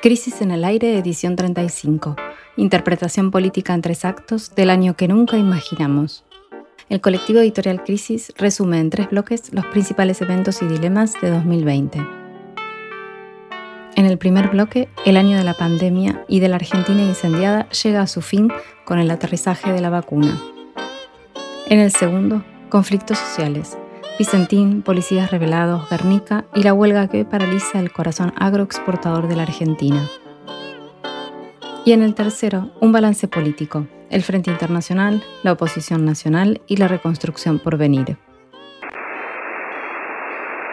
Crisis en el aire, edición 35. Interpretación política en tres actos del año que nunca imaginamos. El colectivo editorial Crisis resume en tres bloques los principales eventos y dilemas de 2020. En el primer bloque, el año de la pandemia y de la Argentina incendiada llega a su fin con el aterrizaje de la vacuna. En el segundo, conflictos sociales, Vicentín, policías revelados, Guernica y la huelga que paraliza el corazón agroexportador de la Argentina. Y en el tercero, un balance político, el Frente Internacional, la oposición nacional y la reconstrucción por venir.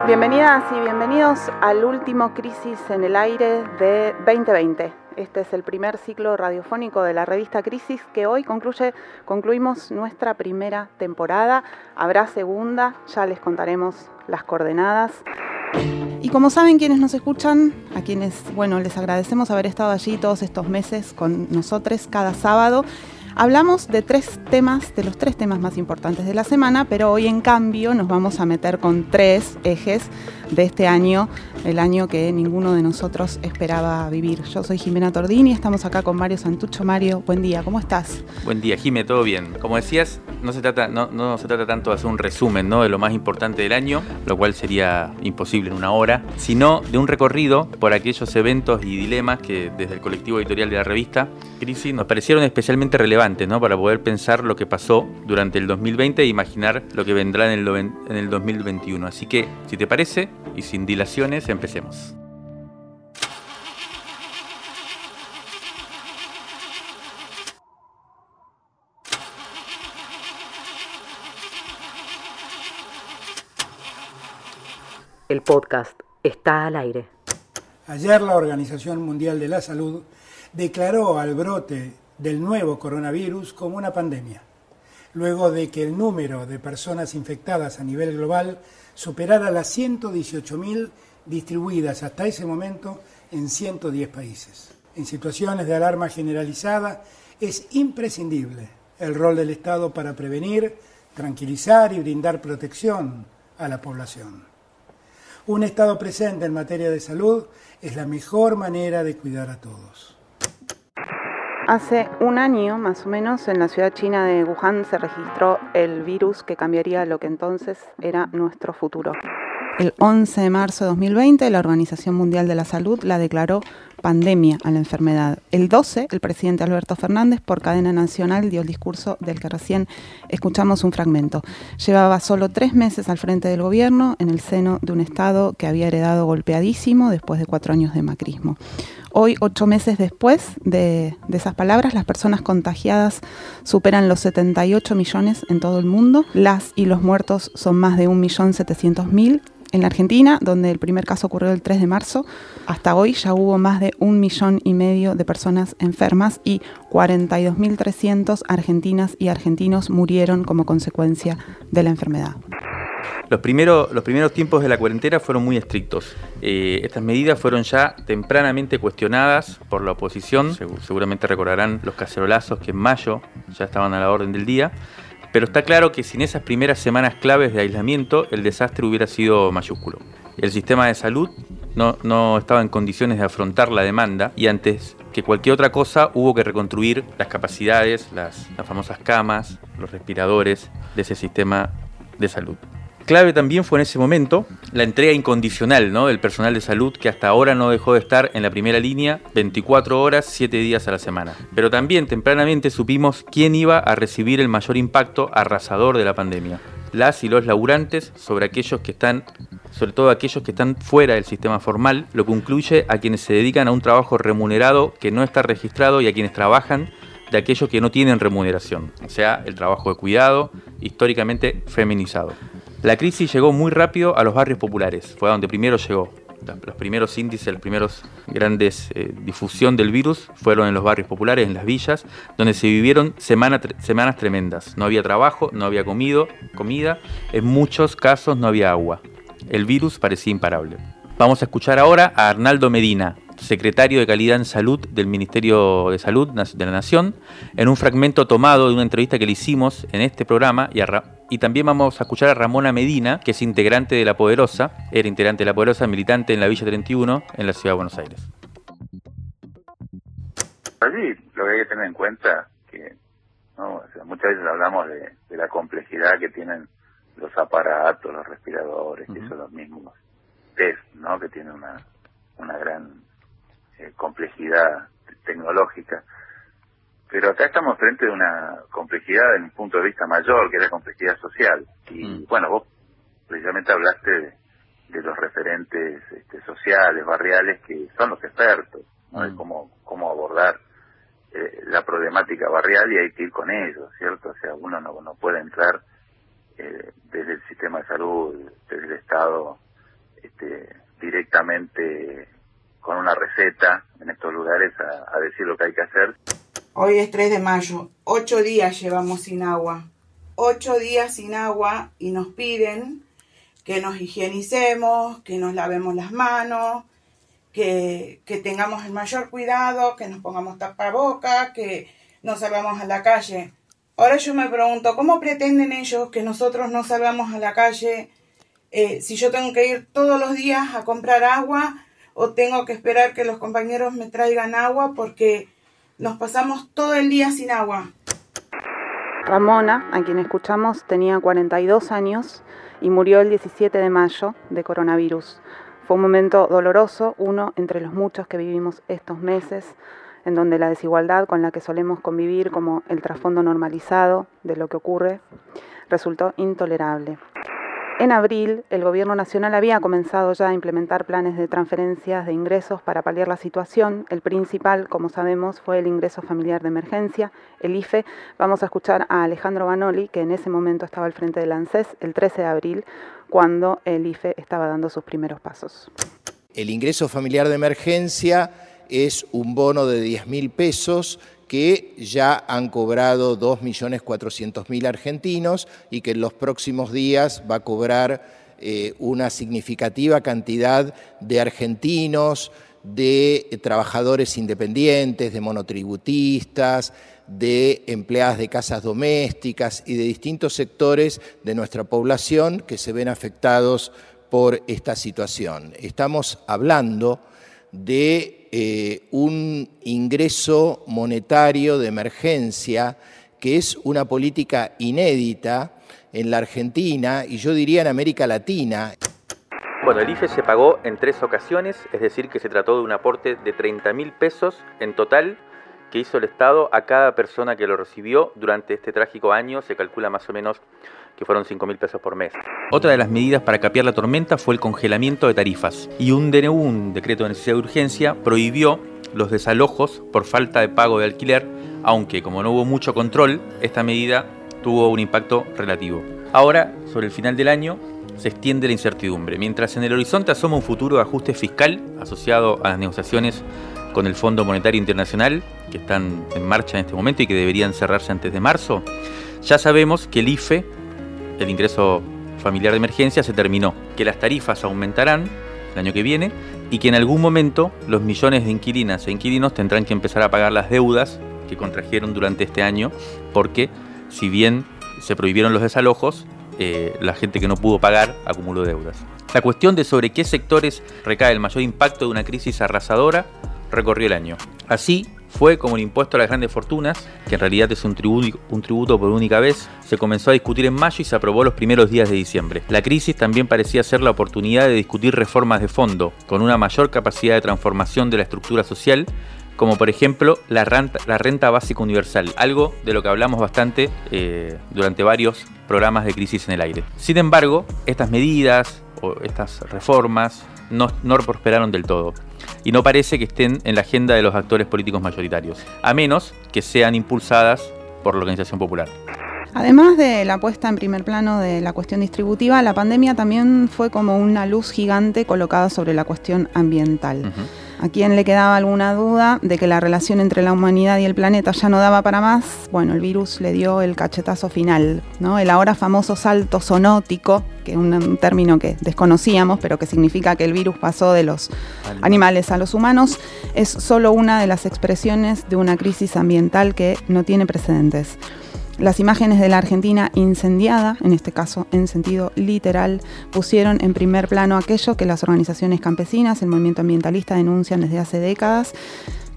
Bienvenidas y bienvenidos al último Crisis en el Aire de 2020. Este es el primer ciclo radiofónico de la revista Crisis que hoy concluye, concluimos nuestra primera temporada. Habrá segunda, ya les contaremos las coordenadas. Y como saben quienes nos escuchan, a quienes, bueno, les agradecemos haber estado allí todos estos meses con nosotros cada sábado Hablamos de tres temas, de los tres temas más importantes de la semana, pero hoy en cambio nos vamos a meter con tres ejes de este año, el año que ninguno de nosotros esperaba vivir. Yo soy Jimena Tordini, estamos acá con Mario Santucho. Mario, buen día, ¿cómo estás? Buen día, Jime, todo bien. Como decías, no se trata, no, no se trata tanto de hacer un resumen ¿no? de lo más importante del año, lo cual sería imposible en una hora, sino de un recorrido por aquellos eventos y dilemas que desde el colectivo editorial de la revista Crisis nos parecieron especialmente relevantes ¿no? Para poder pensar lo que pasó durante el 2020 e imaginar lo que vendrá en el, en el 2021. Así que, si te parece, y sin dilaciones, empecemos. El podcast está al aire. Ayer la Organización Mundial de la Salud declaró al brote del nuevo coronavirus como una pandemia, luego de que el número de personas infectadas a nivel global superara las 118.000 distribuidas hasta ese momento en 110 países. En situaciones de alarma generalizada es imprescindible el rol del Estado para prevenir, tranquilizar y brindar protección a la población. Un Estado presente en materia de salud es la mejor manera de cuidar a todos. Hace un año, más o menos, en la ciudad china de Wuhan se registró el virus que cambiaría lo que entonces era nuestro futuro. El 11 de marzo de 2020, la Organización Mundial de la Salud la declaró pandemia a la enfermedad. El 12, el presidente Alberto Fernández, por cadena nacional, dio el discurso del que recién escuchamos un fragmento. Llevaba solo tres meses al frente del gobierno, en el seno de un Estado que había heredado golpeadísimo después de cuatro años de macrismo. Hoy, ocho meses después de, esas palabras, las personas contagiadas superan los 78 millones en todo el mundo. Las y los muertos son más de 1.700.000 en la Argentina, donde el primer caso ocurrió el 3 de marzo, hasta hoy ya hubo más de un millón y medio de personas enfermas y 42.300 argentinas y argentinos murieron como consecuencia de la enfermedad. Los primeros, los primeros tiempos de la cuarentena fueron muy estrictos. Eh, estas medidas fueron ya tempranamente cuestionadas por la oposición. Seguramente recordarán los cacerolazos que en mayo ya estaban a la orden del día. Pero está claro que sin esas primeras semanas claves de aislamiento, el desastre hubiera sido mayúsculo. El sistema de salud no, estaba en condiciones de afrontar la demanda y antes que cualquier otra cosa hubo que reconstruir las capacidades, las famosas camas, los respiradores de ese sistema de salud. Clave también fue en ese momento la entrega incondicional ¿no? del personal de salud que hasta ahora no dejó de estar en la primera línea 24 horas, 7 días a la semana. Pero también tempranamente supimos quién iba a recibir el mayor impacto arrasador de la pandemia. Las y los laburantes sobre aquellos que están, sobre todo aquellos que están fuera del sistema formal, lo que incluye a quienes se dedican a un trabajo remunerado que no está registrado y a quienes trabajan de aquellos que no tienen remuneración, o sea, el trabajo de cuidado, históricamente feminizado. La crisis llegó muy rápido a los barrios populares, fue a donde primero llegó. Los primeros índices, las primeras grandes eh, difusión del virus fueron en los barrios populares, en las villas, donde se vivieron semanas tremendas. No había trabajo, no había comido, comida, en muchos casos no había agua. El virus parecía imparable. Vamos a escuchar ahora a Arnaldo Medina, secretario de Calidad en Salud del Ministerio de Salud de la Nación, en un fragmento tomado de una entrevista que le hicimos en este programa y, y también vamos a escuchar a Ramona Medina, que es integrante de La Poderosa, era integrante de La Poderosa, militante en la Villa 31 en la Ciudad de Buenos Aires. Allí lo que hay que tener en cuenta que ¿no? muchas veces hablamos de, la complejidad que tienen los aparatos, los respiradores, que son los mismos test, ¿no? que tienen una, una gran eh, complejidad tecnológica. Pero acá estamos frente a una complejidad desde un punto de vista mayor, que es la complejidad social. Y mm. bueno, vos precisamente hablaste de, los referentes este, sociales, barriales, que son los expertos, ¿no? de mm. cómo, cómo abordar eh, la problemática barrial y hay que ir con ellos, ¿cierto? O sea, uno no, no puede entrar eh, desde el sistema de salud, desde el Estado, este, directamente con una receta en estos lugares a, decir lo que hay que hacer. Hoy es 3 de mayo, ocho días llevamos sin agua, ocho días sin agua y nos piden que nos higienicemos, que nos lavemos las manos, que, tengamos el mayor cuidado, que nos pongamos tapabocas, que no salgamos a la calle. Ahora yo me pregunto, ¿cómo pretenden ellos que nosotros no salgamos a la calle eh, si yo tengo que ir todos los días a comprar agua o tengo que esperar que los compañeros me traigan agua porque nos pasamos todo el día sin agua? Ramona, a quien escuchamos, tenía 42 años y murió el 17 de mayo de coronavirus. Fue un momento doloroso, uno entre los muchos que vivimos estos meses, en donde la desigualdad con la que solemos convivir como el trasfondo normalizado de lo que ocurre resultó intolerable. En abril, el Gobierno Nacional había comenzado ya a implementar planes de transferencias de ingresos para paliar la situación. El principal, como sabemos, fue el ingreso familiar de emergencia, el IFE. Vamos a escuchar a Alejandro Banoli, que en ese momento estaba al frente del ANSES, el 13 de abril, cuando el IFE estaba dando sus primeros pasos. El ingreso familiar de emergencia es un bono de 10 mil pesos que ya han cobrado 2.400.000 argentinos y que en los próximos días va a cobrar eh, una significativa cantidad de argentinos, de trabajadores independientes, de monotributistas, de empleadas de casas domésticas y de distintos sectores de nuestra población que se ven afectados por esta situación. Estamos hablando de eh, un ingreso monetario de emergencia que es una política inédita en la Argentina y yo diría en América Latina. Bueno, el IFE se pagó en tres ocasiones, es decir, que se trató de un aporte de 30 mil pesos en total que hizo el Estado a cada persona que lo recibió durante este trágico año, se calcula más o menos que fueron 5 mil pesos por mes. Otra de las medidas para capear la tormenta fue el congelamiento de tarifas. Y un DNU, un decreto de necesidad de urgencia, prohibió los desalojos por falta de pago de alquiler, aunque como no hubo mucho control, esta medida tuvo un impacto relativo. Ahora, sobre el final del año, se extiende la incertidumbre, mientras en el horizonte asoma un futuro de ajuste fiscal asociado a las negociaciones con el Fondo Monetario Internacional, que están en marcha en este momento y que deberían cerrarse antes de marzo, ya sabemos que el IFE el ingreso familiar de emergencia se terminó, que las tarifas aumentarán el año que viene y que en algún momento los millones de inquilinas e inquilinos tendrán que empezar a pagar las deudas que contrajeron durante este año, porque si bien se prohibieron los desalojos, eh, la gente que no pudo pagar acumuló deudas. La cuestión de sobre qué sectores recae el mayor impacto de una crisis arrasadora recorrió el año. Así, fue como el impuesto a las grandes fortunas, que en realidad es un tributo, por única vez, se comenzó a discutir en mayo y se aprobó los primeros días de diciembre. La crisis también parecía ser la oportunidad de discutir reformas de fondo, con una mayor capacidad de transformación de la estructura social, como por ejemplo la renta, básica universal, algo de lo que hablamos bastante eh, durante varios programas de crisis en el aire. Sin embargo, estas medidas o estas reformas no prosperaron del todo y no parece que estén en la agenda de los actores políticos mayoritarios, a menos que sean impulsadas por la organización popular. Además de la puesta en primer plano de la cuestión distributiva, la pandemia también fue como una luz gigante colocada sobre la cuestión ambiental. ¿A quién le quedaba alguna duda de que la relación entre la humanidad y el planeta ya no daba para más? Bueno, el virus le dio el cachetazo final, ¿no? El ahora famoso salto sonótico, que es un término que desconocíamos, pero que significa que el virus pasó de los animales a los humanos, es solo una de las expresiones de una crisis ambiental que no tiene precedentes. Las imágenes de la Argentina incendiada, en este caso en sentido literal, pusieron en primer plano aquello que las organizaciones campesinas, el movimiento ambientalista denuncian desde hace décadas,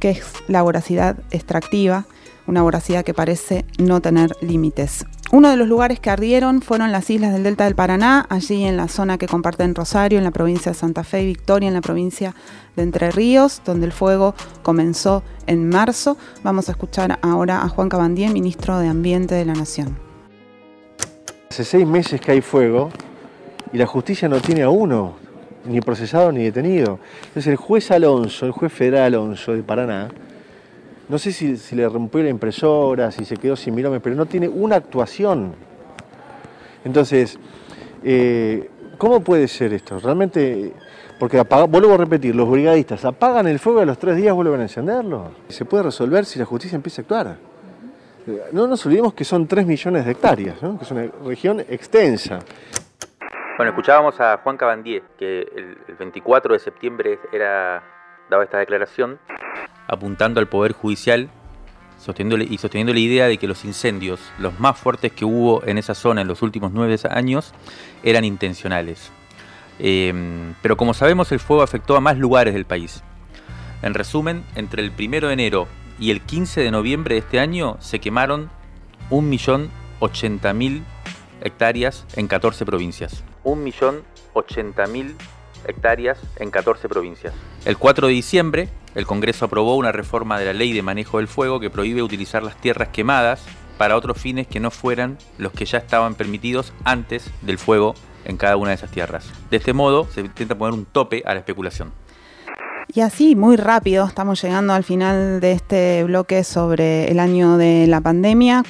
que es la voracidad extractiva, una voracidad que parece no tener límites. Uno de los lugares que ardieron fueron las islas del Delta del Paraná, allí en la zona que comparten Rosario, en la provincia de Santa Fe y Victoria, en la provincia de Entre Ríos, donde el fuego comenzó en marzo. Vamos a escuchar ahora a Juan Cabandier, ministro de Ambiente de la Nación. Hace seis meses que hay fuego y la justicia no tiene a uno, ni procesado ni detenido. Entonces el juez Alonso, el juez federal Alonso de Paraná, no sé si, le rompió la impresora, si se quedó sin mirome, pero no tiene una actuación. Entonces, eh, ¿cómo puede ser esto? Realmente, porque vuelvo a repetir, los brigadistas apagan el fuego y a los tres días vuelven a encenderlo. Se puede resolver si la justicia empieza a actuar. No nos olvidemos que son 3 millones de hectáreas, que es una región extensa. Bueno, escuchábamos a Juan Cabandier, que el, el 24 de septiembre era, daba esta declaración apuntando al Poder Judicial y sosteniendo la idea de que los incendios, los más fuertes que hubo en esa zona en los últimos nueve años, eran intencionales. Em, pero como sabemos, el fuego afectó a más lugares del país. En resumen, entre el 1 de enero y el 15 de noviembre de este año se quemaron 1.080.000 hectáreas en 14 provincias. 1.080.000 hectáreas en 14 provincias. El 4 de diciembre, el Congreso aprobó una reforma de la Ley de Manejo del Fuego que prohíbe utilizar las tierras quemadas para otros fines que no fueran los que ya estaban permitidos antes del fuego en cada una de esas tierras. De este modo, se intenta poner un tope a la especulación. Y así, muy rápido, estamos llegando al final de este bloque sobre el año de la pandemia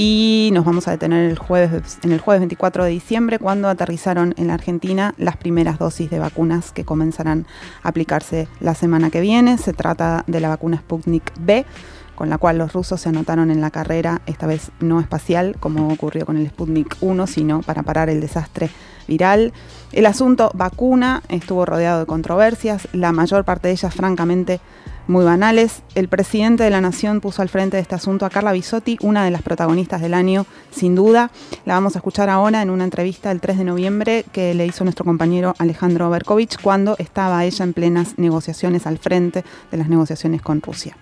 y nos vamos a detener el jueves, en el jueves 24 de diciembre cuando aterrizaron en la Argentina las primeras dosis de vacunas que comenzarán a aplicarse la semana que viene. Se trata de la vacuna Sputnik B con la cual los rusos se anotaron en la carrera, esta vez no espacial, como ocurrió con el Sputnik 1, sino para parar el desastre viral. El asunto vacuna estuvo rodeado de controversias, la mayor parte de ellas francamente muy banales. El presidente de la Nación puso al frente de este asunto a Carla Bisotti, una de las protagonistas del año, sin duda. La vamos a escuchar ahora en una entrevista el 3 de noviembre que le hizo nuestro compañero Alejandro Berkovich cuando estaba ella en plenas negociaciones al frente de las negociaciones con Rusia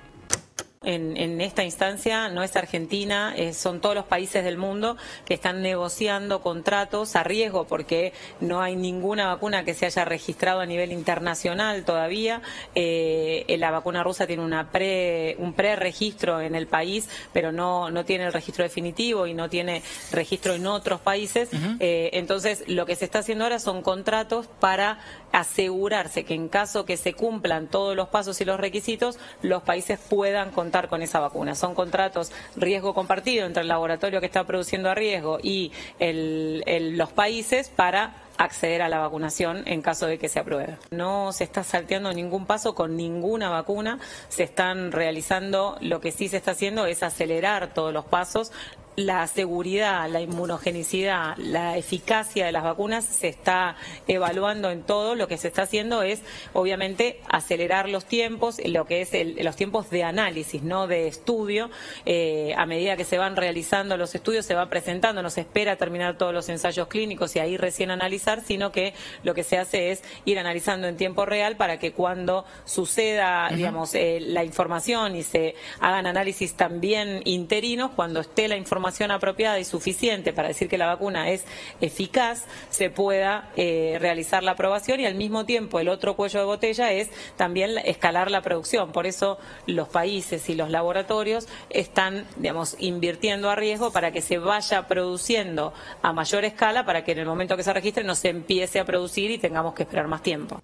en, esta instancia no es Argentina, son todos los países del mundo que están negociando contratos a riesgo porque no hay ninguna vacuna que se haya registrado a nivel internacional todavía. Eh, la vacuna rusa tiene una pre, un pre-registro en el país, pero no, no tiene el registro definitivo y no tiene registro en otros países. Eh, entonces, lo que se está haciendo ahora son contratos para asegurarse que en caso que se cumplan todos los pasos y los requisitos, los países puedan contar con esa vacuna. Son contratos riesgo compartido entre el laboratorio que está produciendo a riesgo y los países para acceder a la vacunación en caso de que se apruebe. No se está salteando ningún paso con ninguna vacuna, se están realizando, lo que sí se está haciendo es acelerar todos los pasos, la seguridad, la inmunogenicidad, la eficacia de las vacunas se está evaluando en todo. Lo que se está haciendo es, obviamente, acelerar los tiempos, lo que es los tiempos de análisis, no de estudio. Eh, a medida que se van realizando los estudios, se va presentando, no se espera terminar todos los ensayos clínicos y ahí recién analizar, sino que lo que se hace es ir analizando en tiempo real para que cuando suceda, digamos, eh, la información y se hagan análisis también interinos, cuando esté la información apropiada y suficiente para decir que la vacuna es eficaz, se pueda eh, realizar la aprobación y al mismo tiempo el otro cuello de botella es también escalar la producción. Por eso los países y los laboratorios están, digamos, invirtiendo a riesgo para que se vaya produciendo a mayor escala para que en el momento que se registre no se empiece a producir y tengamos que esperar más tiempo.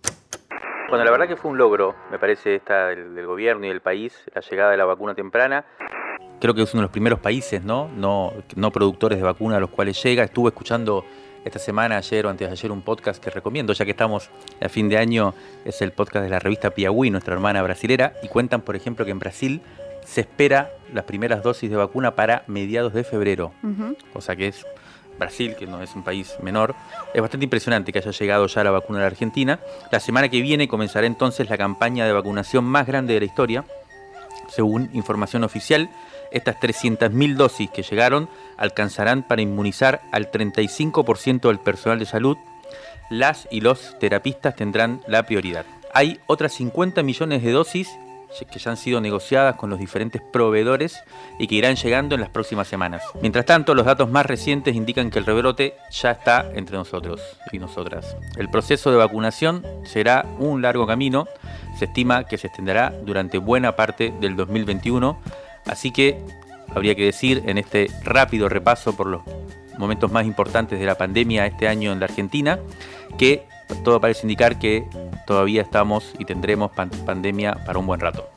Bueno, la verdad que fue un logro, me parece, esta del gobierno y del país, la llegada de la vacuna temprana creo que es uno de los primeros países, ¿no? No, no productores de vacuna a los cuales llega. Estuve escuchando esta semana, ayer o antes de ayer, un podcast que recomiendo, ya que estamos a fin de año, es el podcast de la revista Piauí, nuestra hermana brasilera, y cuentan, por ejemplo, que en Brasil se espera las primeras dosis de vacuna para mediados de febrero, o sea que es Brasil, que no es un país menor. Es bastante impresionante que haya llegado ya la vacuna a la Argentina. La semana que viene comenzará entonces la campaña de vacunación más grande de la historia, según información oficial. Estas 300.000 dosis que llegaron alcanzarán para inmunizar al 35% del personal de salud. Las y los terapistas tendrán la prioridad. Hay otras 50 millones de dosis que ya han sido negociadas con los diferentes proveedores y que irán llegando en las próximas semanas. Mientras tanto, los datos más recientes indican que el rebrote ya está entre nosotros y nosotras. El proceso de vacunación será un largo camino, se estima que se extenderá durante buena parte del 2021, así que habría que decir en este rápido repaso por los momentos más importantes de la pandemia este año en la Argentina, que todo parece indicar que todavía estamos y tendremos pandemia para un buen rato.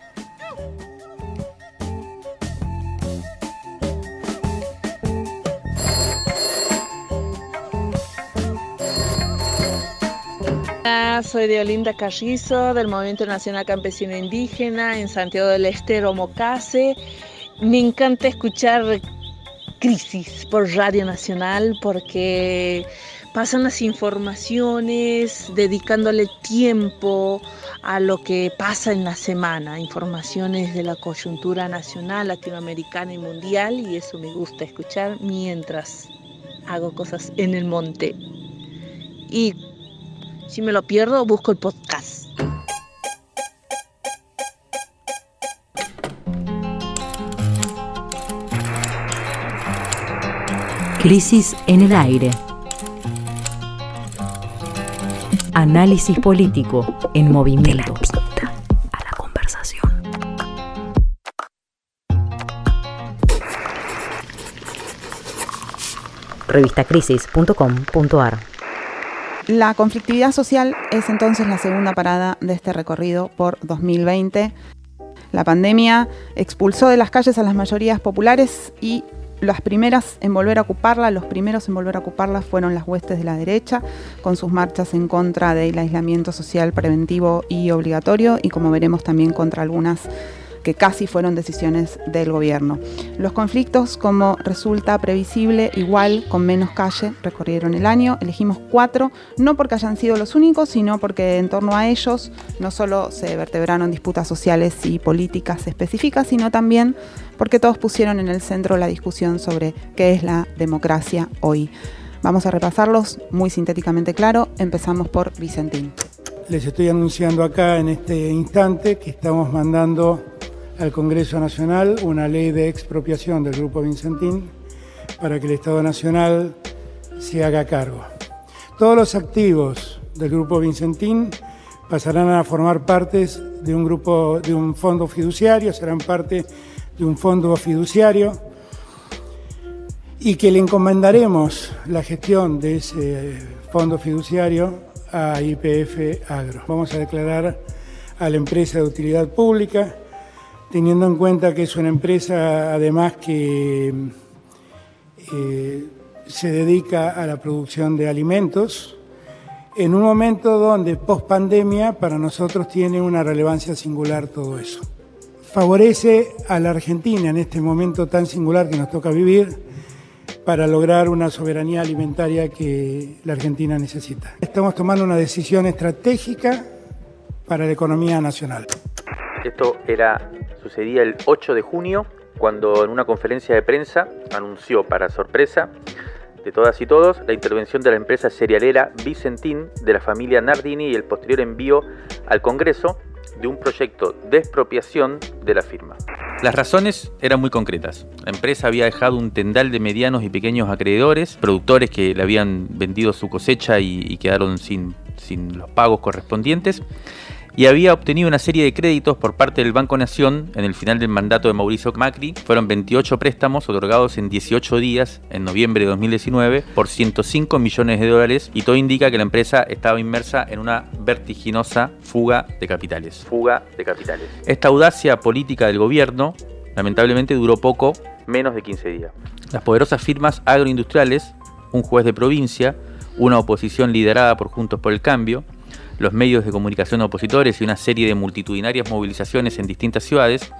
Soy Deolinda Carrizo del Movimiento Nacional Campesino Indígena en Santiago del Estero, Mocase. Me encanta escuchar Crisis por Radio Nacional porque pasan las informaciones dedicándole tiempo a lo que pasa en la semana, informaciones de la coyuntura nacional, latinoamericana y mundial, y eso me gusta escuchar mientras hago cosas en el monte. Y si me lo pierdo, busco el podcast. Crisis en el aire. Análisis político en movimiento. a la conversación. Revistacrisis.com.ar La conflictividad social es entonces la segunda parada de este recorrido por 2020. La pandemia expulsó de las calles a las mayorías populares y las primeras en volver a ocuparla, los primeros en volver a ocuparla fueron las huestes de la derecha, con sus marchas en contra del aislamiento social preventivo y obligatorio, y como veremos también contra algunas que casi fueron decisiones del gobierno. Los conflictos, como resulta previsible, igual con menos calle, recorrieron el año. Elegimos cuatro, no porque hayan sido los únicos, sino porque en torno a ellos no solo se vertebraron disputas sociales y políticas específicas, sino también porque todos pusieron en el centro la discusión sobre qué es la democracia hoy. Vamos a repasarlos muy sintéticamente claro. Empezamos por Vicentín. Les estoy anunciando acá en este instante que estamos mandando al Congreso Nacional una ley de expropiación del Grupo Vincentín para que el Estado Nacional se haga cargo. Todos los activos del Grupo Vincentín pasarán a formar parte de un grupo, de un fondo fiduciario, serán parte de un fondo fiduciario y que le encomendaremos la gestión de ese fondo fiduciario a IPF Agro. Vamos a declarar a la empresa de utilidad pública teniendo en cuenta que es una empresa además que eh, se dedica a la producción de alimentos, en un momento donde post pandemia para nosotros tiene una relevancia singular todo eso. Favorece a la Argentina en este momento tan singular que nos toca vivir para lograr una soberanía alimentaria que la Argentina necesita. Estamos tomando una decisión estratégica para la economía nacional. Esto era sucedía el 8 de junio, cuando en una conferencia de prensa anunció, para sorpresa de todas y todos, la intervención de la empresa cerealera Vicentín de la familia Nardini y el posterior envío al Congreso de un proyecto de expropiación de la firma. Las razones eran muy concretas. La empresa había dejado un tendal de medianos y pequeños acreedores, productores que le habían vendido su cosecha y, quedaron sin, sin los pagos correspondientes y había obtenido una serie de créditos por parte del Banco Nación en el final del mandato de Mauricio Macri. Fueron 28 préstamos otorgados en 18 días en noviembre de 2019 por 105 millones de dólares y todo indica que la empresa estaba inmersa en una vertiginosa fuga de capitales. Fuga de capitales. Esta audacia política del gobierno lamentablemente duró poco, menos de 15 días. Las poderosas firmas agroindustriales, un juez de provincia, una oposición liderada por Juntos por el Cambio, los medios de comunicación opositores y una serie de multitudinarias movilizaciones en distintas ciudades,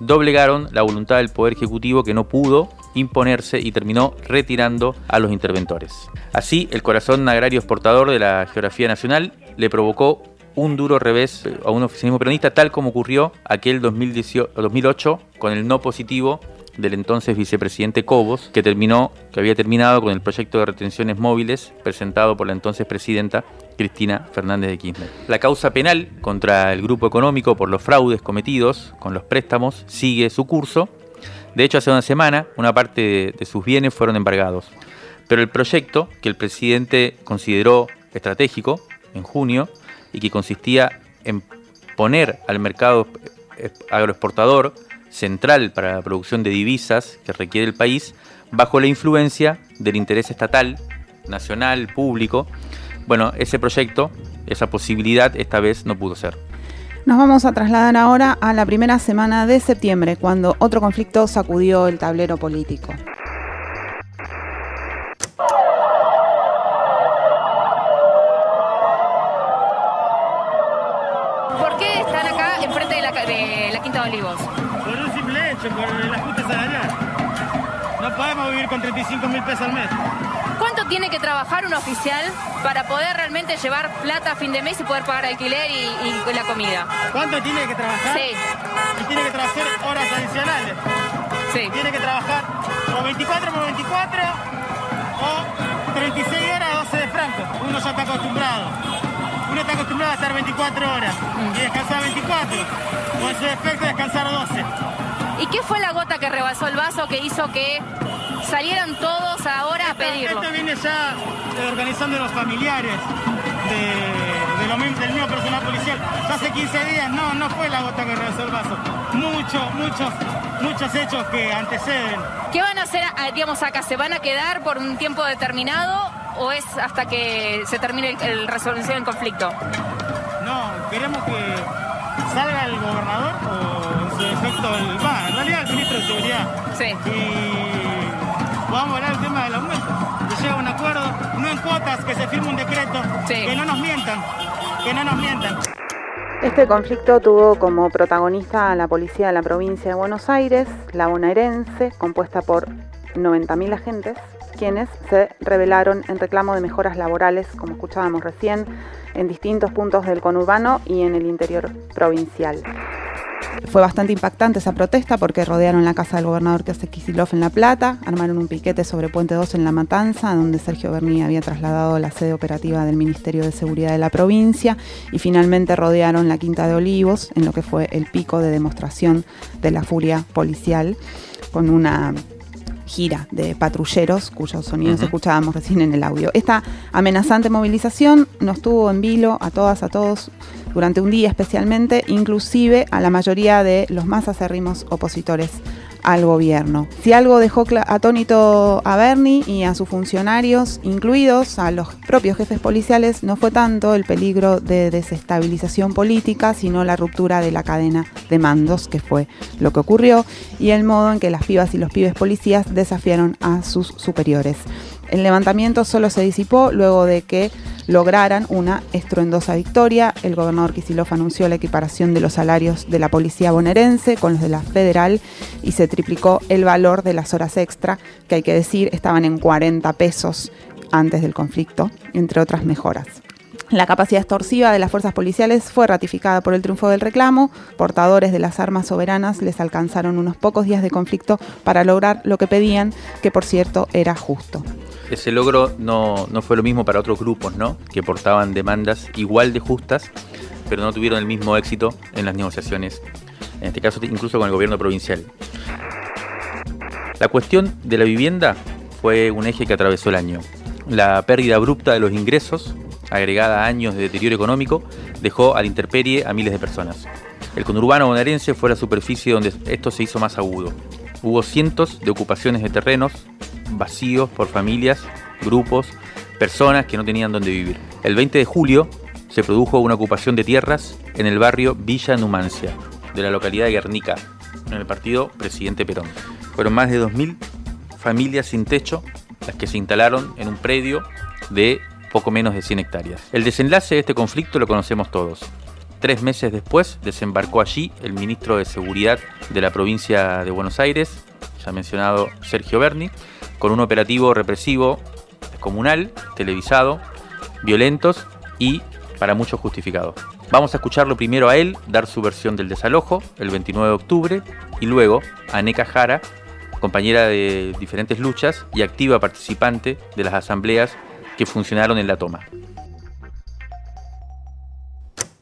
doblegaron la voluntad del Poder Ejecutivo que no pudo imponerse y terminó retirando a los interventores. Así, el corazón agrario exportador de la geografía nacional le provocó un duro revés a un oficialismo peronista, tal como ocurrió aquel 2008 con el no positivo del entonces vicepresidente Cobos, que terminó, que había terminado con el proyecto de retenciones móviles presentado por la entonces presidenta Cristina Fernández de Kirchner. La causa penal contra el grupo económico por los fraudes cometidos con los préstamos sigue su curso. De hecho, hace una semana una parte de sus bienes fueron embargados. Pero el proyecto, que el presidente consideró estratégico en junio y que consistía en poner al mercado agroexportador central para la producción de divisas que requiere el país bajo la influencia del interés estatal, nacional, público. Bueno, ese proyecto, esa posibilidad esta vez no pudo ser. Nos vamos a trasladar ahora a la primera semana de septiembre, cuando otro conflicto sacudió el tablero político. 25 mil pesos al mes. ¿Cuánto tiene que trabajar un oficial para poder realmente llevar plata a fin de mes y poder pagar alquiler y, la comida? ¿Cuánto tiene que trabajar? Sí. Y tiene que trabajar horas adicionales. Sí. Tiene que trabajar o 24 por 24 o 36 horas a 12 de franco. Uno ya está acostumbrado. Uno está acostumbrado a estar 24 horas y descansar 24. O en su defecto descansar 12. ¿Y qué fue la gota que rebasó el vaso que hizo que salieran todos ahora a pedirlo? Esto viene ya eh, organizando los familiares de, de lo mismo- del mismo personal policial. Ya hace 15 días, no, no fue la gota que rebasó el vaso. Muchos, muchos, muchos hechos que anteceden. ¿Qué van a hacer, digamos, acá? ¿Se van a quedar por un tiempo determinado o es hasta que se termine el, el resolución del conflicto? No, queremos que salga el gobernador o en su defecto el, va, en realidad el ministro de Seguridad. Sí. Y podamos hablar del tema del aumento. Que llegue a un acuerdo, no en cuotas, que se firme un decreto. Que no nos mientan, que no nos mientan. Este conflicto tuvo como protagonista a la policía de la provincia de Buenos Aires, la bonaerense, compuesta por 90.000 agentes, quienes se rebelaron en reclamo de mejoras laborales, como escuchábamos recién, en distintos puntos del conurbano y en el interior provincial. Fue bastante impactante esa protesta porque rodearon la casa del gobernador Teose Kicillof en La Plata, armaron un piquete sobre Puente 2 en La Matanza, donde Sergio Berni había trasladado la sede operativa del Ministerio de Seguridad de la provincia, y finalmente rodearon la Quinta de Olivos, en lo que fue el pico de demostración de la furia policial, con una gira de patrulleros cuyos sonidos escuchábamos recién en el audio. Esta amenazante movilización nos tuvo en vilo a todas, a todos, durante un día especialmente, inclusive a la mayoría de los más acérrimos opositores al gobierno. Si algo dejó atónito a Bernie y a sus funcionarios, incluidos a los propios jefes policiales, no fue tanto el peligro de desestabilización política, sino la ruptura de la cadena de mandos, que fue lo que ocurrió, y el modo en que las pibas y los pibes policías desafiaron a sus superiores. El levantamiento solo se disipó luego de que lograran una estruendosa victoria. El gobernador Kicillof anunció la equiparación de los salarios de la policía bonaerense con los de la federal y se triplicó el valor de las horas extra, que hay que decir estaban en 40 pesos antes del conflicto, entre otras mejoras. La capacidad extorsiva de las fuerzas policiales fue ratificada por el triunfo del reclamo. Portadores de las armas soberanas les alcanzaron unos pocos días de conflicto para lograr lo que pedían, que por cierto era justo. Ese logro no, no fue lo mismo para otros grupos, ¿no? Que portaban demandas igual de justas, pero no tuvieron el mismo éxito en las negociaciones, en este caso incluso con el gobierno provincial. La cuestión de la vivienda fue un eje que atravesó el año. La pérdida abrupta de los ingresos, agregada a años de deterioro económico, dejó a la intemperie a miles de personas. El conurbano bonaerense fue la superficie donde esto se hizo más agudo. Hubo cientos de ocupaciones de terrenos vacíos por familias, grupos, personas que no tenían dónde vivir. El 20 de julio se produjo una ocupación de tierras en el barrio Villa Numancia, de la localidad de Guernica, en el partido Presidente Perón. Fueron más de 2.000 familias sin techo las que se instalaron en un predio de poco menos de 100 hectáreas. El desenlace de este conflicto lo conocemos todos. Tres meses después desembarcó allí el ministro de Seguridad de la provincia de Buenos Aires, ya mencionado Sergio Berni, con un operativo represivo comunal, televisado, violentos y para muchos justificados. Vamos a escucharlo primero a él dar su versión del desalojo el 29 de octubre y luego a Neca Jara, compañera de diferentes luchas y activa participante de las asambleas que funcionaron en la toma.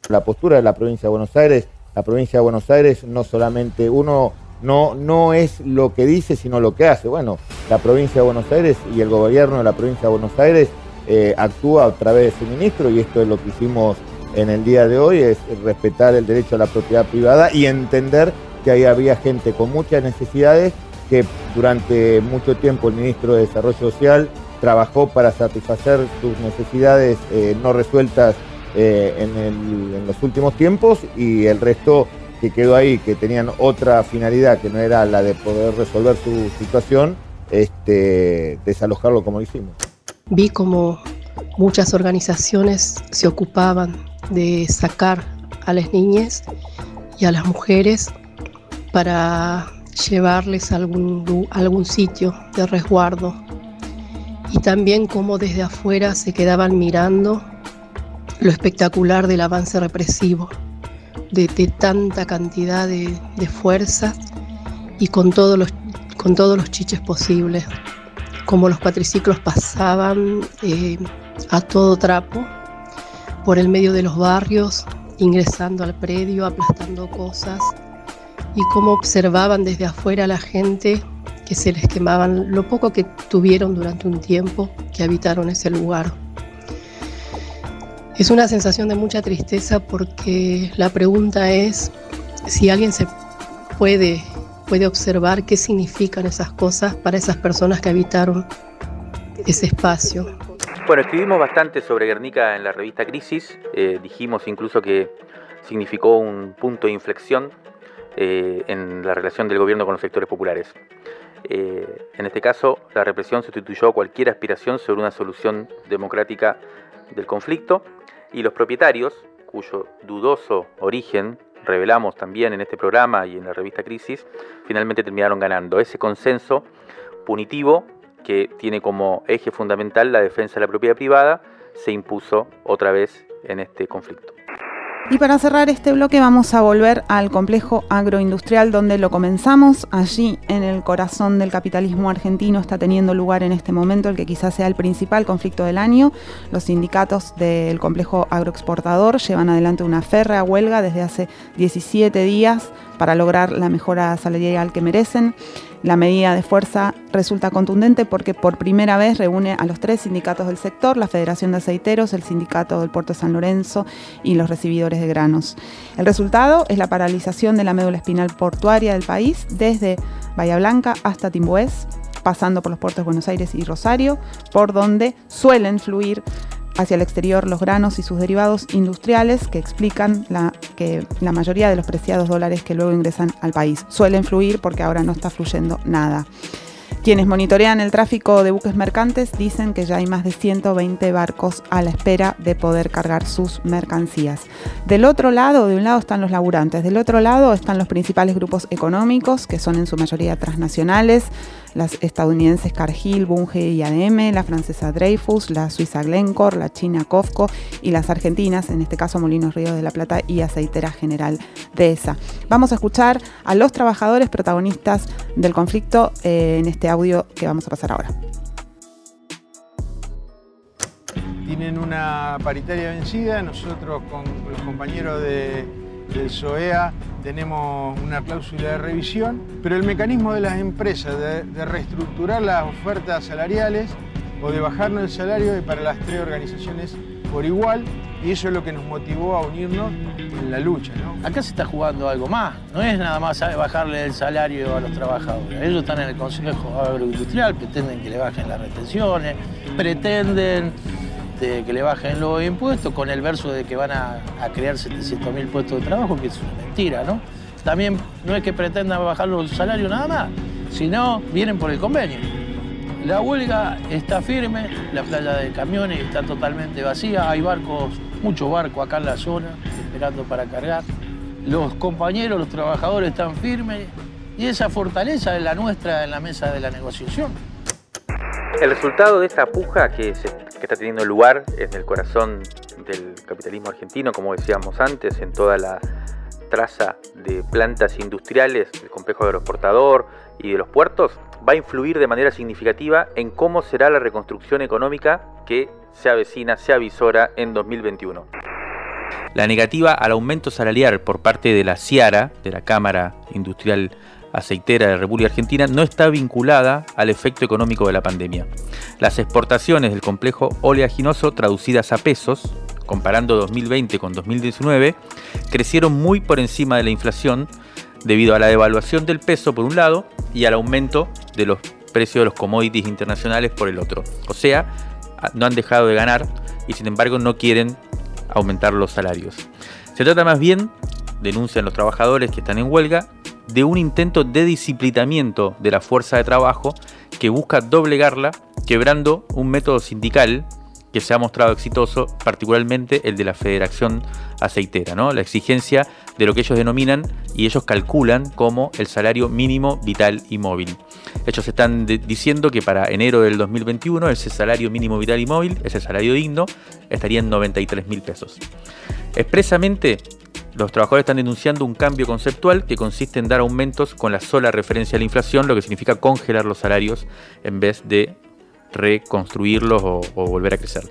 La postura de la provincia de Buenos Aires, la provincia de Buenos Aires no solamente uno no, no es lo que dice, sino lo que hace. Bueno, la provincia de Buenos Aires y el gobierno de la provincia de Buenos Aires eh, actúa a través de su ministro y esto es lo que hicimos en el día de hoy, es respetar el derecho a la propiedad privada y entender que ahí había gente con muchas necesidades que durante mucho tiempo el ministro de Desarrollo Social trabajó para satisfacer sus necesidades eh, no resueltas eh, en, los últimos tiempos y el resto que quedó ahí, que tenían otra finalidad que no era la de poder resolver su situación, este, desalojarlo como hicimos. Vi como muchas organizaciones se ocupaban de sacar a las niñas y a las mujeres para llevarles a algún, algún sitio de resguardo. Y también como desde afuera se quedaban mirando lo espectacular del avance represivo, de, tanta cantidad de, fuerzas y con todos, los, con todos los chiches posibles, como los cuatriciclos pasaban eh, a todo trapo por el medio de los barrios, ingresando al predio, aplastando cosas, y cómo observaban desde afuera a la gente que se les quemaban lo poco que tuvieron durante un tiempo que habitaron ese lugar. Es una sensación de mucha tristeza porque la pregunta es si alguien se puede, puede observar qué significan esas cosas para esas personas que habitaron ese espacio. Bueno, escribimos bastante sobre Guernica en la revista Crisis, eh, dijimos incluso que significó un punto de inflexión eh, en la relación del gobierno con los sectores populares. Eh, en este caso, la represión sustituyó cualquier aspiración sobre una solución democrática del conflicto y los propietarios, cuyo dudoso origen revelamos también en este programa y en la revista Crisis, finalmente terminaron ganando. Ese consenso punitivo que tiene como eje fundamental la defensa de la propiedad privada, se impuso otra vez en este conflicto. Y para cerrar este bloque vamos a volver al complejo agroindustrial donde lo comenzamos. Allí en el corazón del capitalismo argentino está teniendo lugar en este momento el que quizás sea el principal conflicto del año. Los sindicatos del complejo agroexportador llevan adelante una férrea huelga desde hace 17 días para lograr la mejora salarial que merecen. La medida de fuerza resulta contundente porque por primera vez reúne a los tres sindicatos del sector, la Federación de Aceiteros, el Sindicato del Puerto de San Lorenzo y los recibidores de granos. El resultado es la paralización de la médula espinal portuaria del país desde Bahía Blanca hasta Timbués, pasando por los puertos de Buenos Aires y Rosario, por donde suelen fluir hacia el exterior los granos y sus derivados industriales que explican la, que la mayoría de los preciados dólares que luego ingresan al país suelen fluir porque ahora no está fluyendo nada. Quienes monitorean el tráfico de buques mercantes dicen que ya hay más de 120 barcos a la espera de poder cargar sus mercancías. Del otro lado, de un lado están los laburantes, del otro lado están los principales grupos económicos, que son en su mayoría transnacionales, las estadounidenses Cargill, Bunge y ADM, la francesa Dreyfus, la suiza Glencore, la china Cofco y las argentinas, en este caso Molinos Ríos de la Plata y Aceitera General de ESA. Vamos a escuchar a los trabajadores protagonistas del conflicto eh, en este audio que vamos a pasar ahora. Tienen una paritaria vencida, nosotros con los compañeros de del SOEA tenemos una cláusula de revisión, pero el mecanismo de las empresas de, reestructurar las ofertas salariales o de bajarnos el salario para las tres organizaciones por igual y eso es lo que nos motivó a unirnos en la lucha. Acá se está jugando algo más, no es nada más bajarle el salario a los trabajadores. Ellos están en el Consejo Agroindustrial, pretenden que le bajen las retenciones, pretenden que le bajen los impuestos con el verso de que van a, crear 700.000 puestos de trabajo, que es una mentira, ¿no? También no es que pretendan bajar los salarios nada más, sino vienen por el convenio. La huelga está firme, la playa de camiones está totalmente vacía, hay barcos, muchos barcos acá en la zona esperando para cargar. Los compañeros, los trabajadores están firmes y esa fortaleza es la nuestra en la mesa de la negociación. El resultado de esta puja que, está teniendo lugar en el corazón del capitalismo argentino, como decíamos antes, en toda la traza de plantas industriales, el complejo aeroportador y de los puertos, va a influir de manera significativa en cómo será la reconstrucción económica que se avecina, se avisora en 2021. La negativa al aumento salarial por parte de la CIARA, de la Cámara Industrial Aceitera de República Argentina, no está vinculada al efecto económico de la pandemia. Las exportaciones del complejo oleaginoso traducidas a pesos, comparando 2020 con 2019, crecieron muy por encima de la inflación debido a la devaluación del peso por un lado y al aumento de los precios de los commodities internacionales por el otro. O sea, no han dejado de ganar y sin embargo no quieren aumentar los salarios. Se trata más bien, denuncian los trabajadores que están en huelga, de un intento de disciplinamiento de la fuerza de trabajo que busca doblegarla, quebrando un método sindical que se ha mostrado exitoso, particularmente el de la Federación Aceitera, ¿no? la exigencia de lo que ellos denominan y ellos calculan como el salario mínimo vital y móvil. Ellos están diciendo que para enero del 2021 ese salario mínimo vital y móvil, ese salario digno, estaría en 93 mil pesos. Expresamente, los trabajadores están denunciando un cambio conceptual que consiste en dar aumentos con la sola referencia a la inflación, lo que significa congelar los salarios en vez de reconstruirlos o, volver a crecer.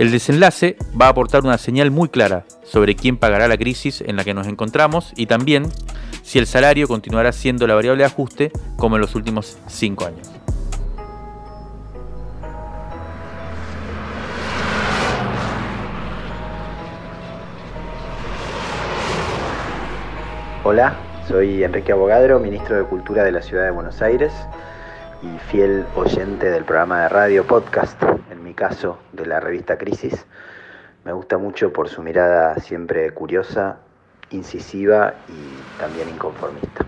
El desenlace va a aportar una señal muy clara sobre quién pagará la crisis en la que nos encontramos y también si el salario continuará siendo la variable de ajuste como en los últimos cinco años. Hola, soy Enrique Abogadro, ministro de Cultura de la Ciudad de Buenos Aires y fiel oyente del programa de radio podcast, en mi caso de la revista Crisis. Me gusta mucho por su mirada siempre curiosa, incisiva y también inconformista.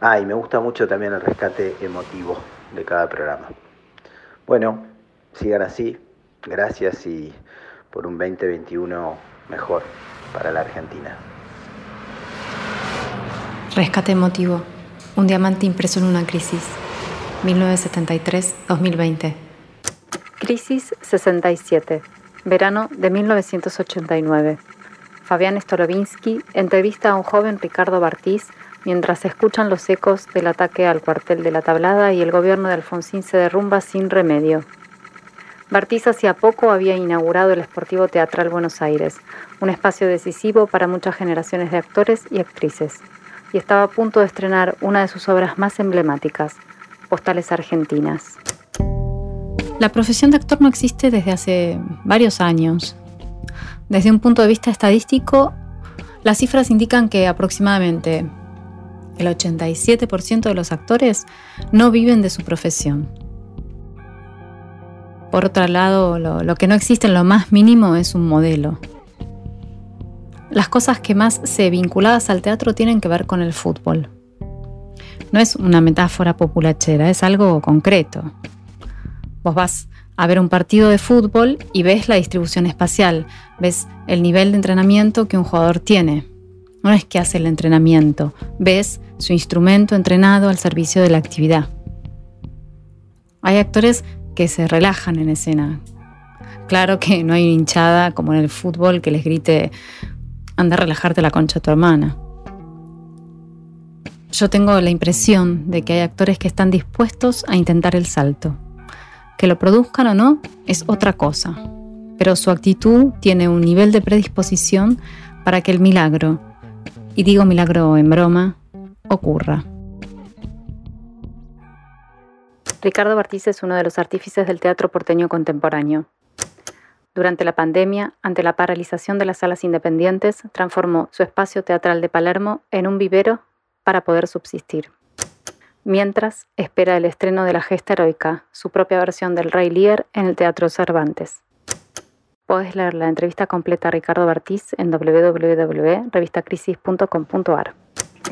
Ah, y me gusta mucho también el rescate emotivo de cada programa. Bueno, sigan así. Gracias y por un 2021 mejor para la Argentina. Rescate emotivo. Un diamante impreso en una crisis. 1973-2020. Crisis 67. Verano de 1989. Fabián Stolovinsky entrevista a un joven Ricardo Bartiz mientras escuchan los ecos del ataque al cuartel de la Tablada y el gobierno de Alfonsín se derrumba sin remedio. Bartiz hacía poco había inaugurado el Esportivo Teatral Buenos Aires, un espacio decisivo para muchas generaciones de actores y actrices, y estaba a punto de estrenar una de sus obras más emblemáticas, postales argentinas. La profesión de actor no existe desde hace varios años. Desde un punto de vista estadístico, las cifras indican que aproximadamente el 87% de los actores no viven de su profesión. Por otro lado, lo, lo, que no existe en lo más mínimo es un modelo. Las cosas que más se vinculadas al teatro tienen que ver con el fútbol. No es una metáfora populachera, es algo concreto. Vos vas a ver un partido de fútbol y ves la distribución espacial, ves el nivel de entrenamiento que un jugador tiene. No es que hace el entrenamiento, ves su instrumento entrenado al servicio de la actividad. Hay actores que se relajan en escena. Claro que no hay hinchada como en el fútbol que les grite, anda a relajarte la concha a tu hermana. Yo tengo la impresión de que hay actores que están dispuestos a intentar el salto. Que lo produzcan o no es otra cosa, pero su actitud tiene un nivel de predisposición para que el milagro, y digo milagro en broma, ocurra. Ricardo Bartiz es uno de los artífices del teatro porteño contemporáneo. Durante la pandemia, ante la paralización de las salas independientes, transformó su espacio teatral de Palermo en un vivero para poder subsistir. Mientras espera el estreno de La Gesta Heroica, su propia versión del Rey Lear en el Teatro Cervantes. Puedes leer la entrevista completa a Ricardo Bartiz en www.revistacrisis.com.ar.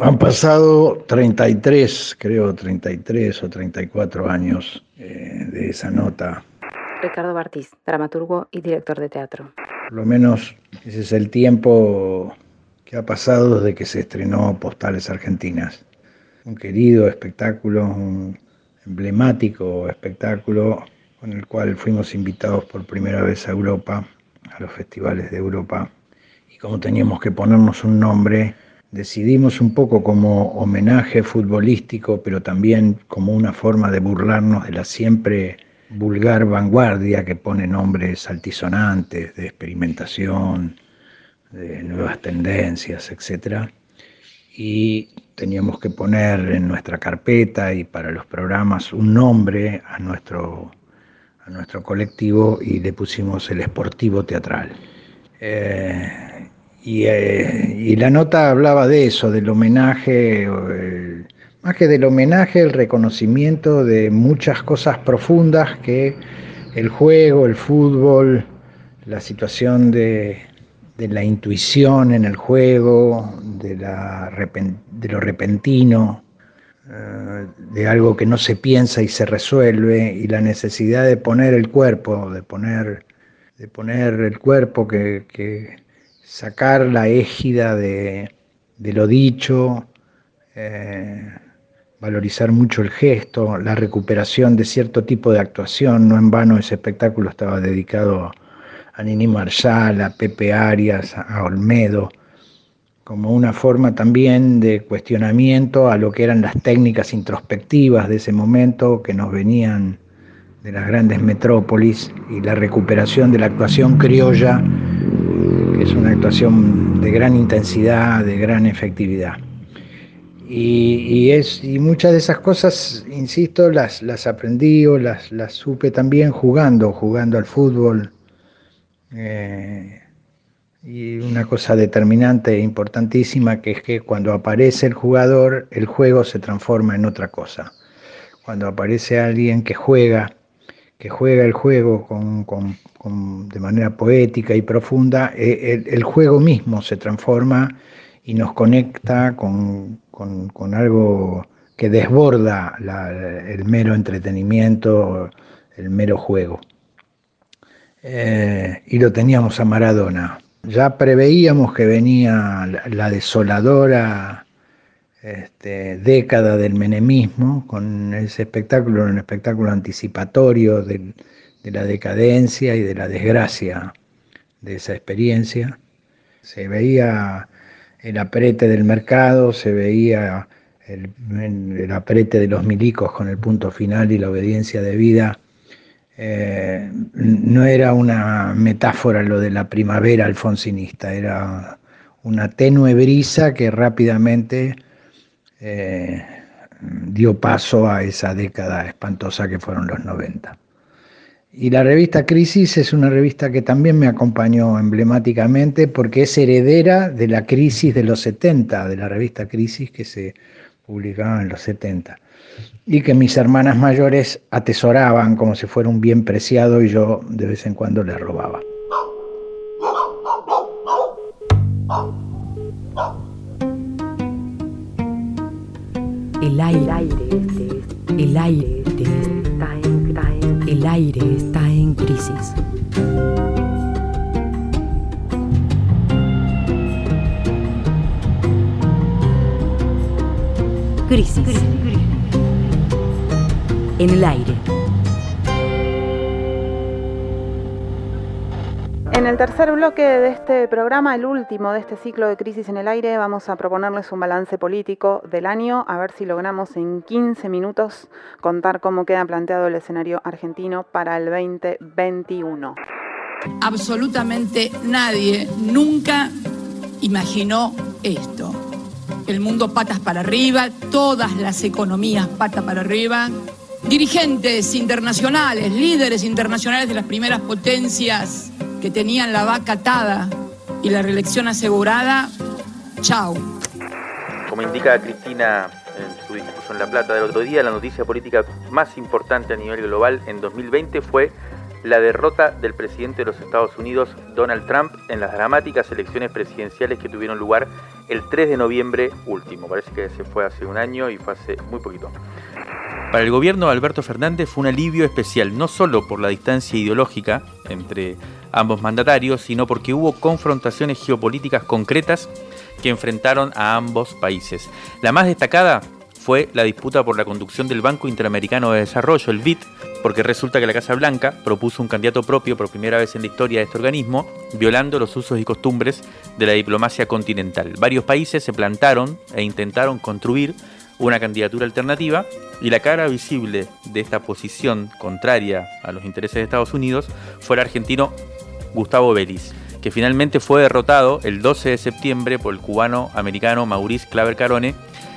Han pasado 33, creo 33 o 34 años eh, de esa nota. Ricardo Bartiz, dramaturgo y director de teatro. Por lo menos ese es el tiempo que ha pasado desde que se estrenó Postales Argentinas. Un querido espectáculo, un emblemático espectáculo con el cual fuimos invitados por primera vez a Europa a los festivales de Europa y como teníamos que ponernos un nombre, decidimos un poco como homenaje futbolístico, pero también como una forma de burlarnos de la siempre vulgar vanguardia que pone nombres altisonantes de experimentación, de nuevas tendencias, etc. Y teníamos que poner en nuestra carpeta y para los programas un nombre a nuestro, a nuestro colectivo y le pusimos el Esportivo Teatral. Eh, eh, y, la nota hablaba de eso, del homenaje, más que del homenaje, el reconocimiento de muchas cosas profundas que el juego, el fútbol, la situación de, la intuición en el juego, de, la, de lo repentino, eh, de algo que no se piensa y se resuelve, y la necesidad de poner el cuerpo, de poner, de poner el cuerpo que sacar la égida de, lo dicho, eh, valorizar mucho el gesto, la recuperación de cierto tipo de actuación. No en vano ese espectáculo estaba dedicado a Nini Marshall, a Pepe Arias, a Olmedo, como una forma también de cuestionamiento a lo que eran las técnicas introspectivas de ese momento que nos venían de las grandes metrópolis y la recuperación de la actuación criolla es una actuación de gran intensidad, de gran efectividad. Y, es, y muchas de esas cosas, insisto, las, las aprendí o las, las supe también jugando, jugando al fútbol. Eh, y una cosa determinante e importantísima que es que cuando aparece el jugador, el juego se transforma en otra cosa. Cuando aparece alguien que juega, que juega el juego de manera poética y profunda, eh, el, juego mismo se transforma y nos conecta con, algo que desborda el mero entretenimiento, el mero juego. Eh, y lo teníamos a Maradona. Ya preveíamos que venía la desoladora este, década del menemismo, con ese espectáculo, un espectáculo anticipatorio de, la decadencia y de la desgracia de esa experiencia. Se veía el aprete del mercado, se veía el, el, aprete de los milicos con el punto final y la obediencia de vida. Eh, no era una metáfora lo de la primavera alfonsinista, era una tenue brisa que rápidamente eh, dio paso a esa década espantosa que fueron los 90. Y la revista Crisis es una revista que también me acompañó emblemáticamente porque es heredera de la crisis de los 70, de la revista Crisis que se publicaba en los 70 y que mis hermanas mayores atesoraban como si fuera un bien preciado y yo de vez en cuando les robaba. El aire, el aire, está en, el aire está en crisis. Crisis. En el aire. En el tercer bloque de este programa, el último de este ciclo de Crisis en el Aire, vamos a proponerles un balance político del año, a ver si logramos en 15 minutos contar cómo queda planteado el escenario argentino para el 2021. Absolutamente nadie nunca imaginó esto. El mundo patas para arriba, todas las economías patas para arriba, dirigentes internacionales, líderes internacionales de las primeras potencias que tenían la vaca atada y la reelección asegurada, chao. Como indica Cristina en su discurso en La Plata del otro día, la noticia política más importante a nivel global en 2020 fue la derrota del presidente de los Estados Unidos, Donald Trump, en las dramáticas elecciones presidenciales que tuvieron lugar el 3 de noviembre último. Parece que se fue hace un año y fue hace muy poquito. Para el gobierno de Alberto Fernández fue un alivio especial, no solo por la distancia ideológica entre ambos mandatarios, sino porque hubo confrontaciones geopolíticas concretas que enfrentaron a ambos países. La más destacada fue la disputa por la conducción del Banco Interamericano de Desarrollo, el BID, porque resulta que la Casa Blanca propuso un candidato propio por primera vez en la historia de este organismo, violando los usos y costumbres de la diplomacia continental. Varios países se plantaron e intentaron construir una candidatura alternativa y la cara visible de esta posición contraria a los intereses de Estados Unidos fue el argentino Gustavo Vélez, que finalmente fue derrotado el 12 de septiembre por el cubano-americano Maurice Claver Carone,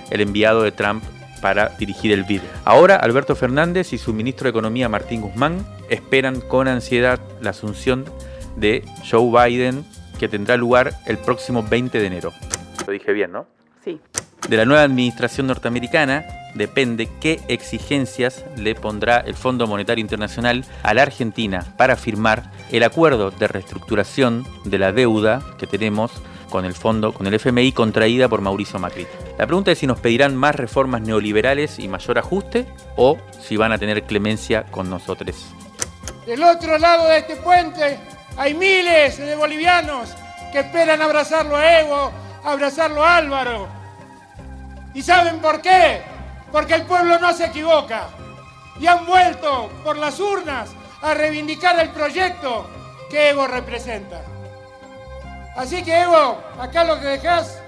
el enviado de Trump para dirigir el BID. Ahora Alberto Fernández y su ministro de Economía Martín Guzmán esperan con ansiedad la asunción de Joe Biden que tendrá lugar el próximo 20 de enero. Lo dije bien, ¿no? Sí. De la nueva administración norteamericana depende qué exigencias le pondrá el Fondo Monetario Internacional a la Argentina para firmar el acuerdo de reestructuración de la deuda que tenemos con el fondo, con el FMI contraída por Mauricio Macri. La pregunta es si nos pedirán más reformas neoliberales y mayor ajuste o si van a tener clemencia con nosotros. Del otro lado de este puente hay miles de bolivianos que esperan abrazarlo a Evo, abrazarlo a Álvaro. ¿Y saben por qué? Porque el pueblo no se equivoca. Y han vuelto por las urnas a reivindicar el proyecto que Evo representa. Así que Evo, acá lo que dejás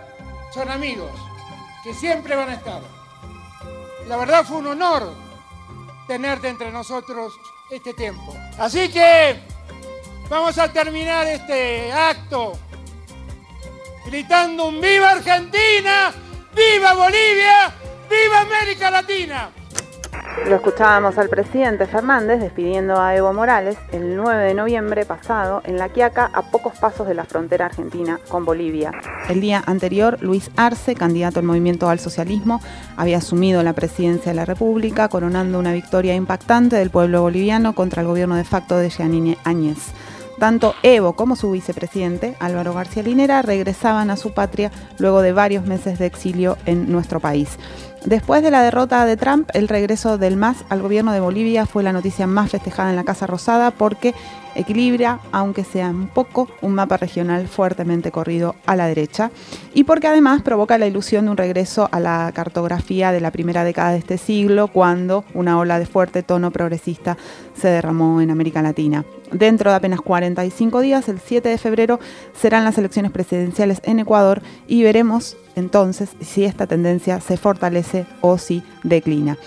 son amigos, que siempre van a estar. La verdad fue un honor tenerte entre nosotros este tiempo. Así que vamos a terminar este acto gritando un viva Argentina, viva Bolivia, viva América Latina. Lo escuchábamos al presidente Fernández despidiendo a Evo Morales el 9 de noviembre pasado en La Quiaca, a pocos pasos de la frontera argentina con Bolivia. El día anterior, Luis Arce, candidato al movimiento al socialismo, había asumido la presidencia de la República, coronando una victoria impactante del pueblo boliviano contra el gobierno de facto de Giannini Áñez. Tanto Evo como su vicepresidente, Álvaro García Linera, regresaban a su patria luego de varios meses de exilio en nuestro país. Después de la derrota de Trump, el regreso del MAS al gobierno de Bolivia fue la noticia más festejada en la Casa Rosada porque equilibra, aunque sea un poco, un mapa regional fuertemente corrido a la derecha y porque además provoca la ilusión de un regreso a la cartografía de la primera década de este siglo, cuando una ola de fuerte tono progresista se derramó en América Latina. Dentro de apenas 45 días, el 7 de febrero, serán las elecciones presidenciales en Ecuador y veremos entonces si esta tendencia se fortalece o si declina.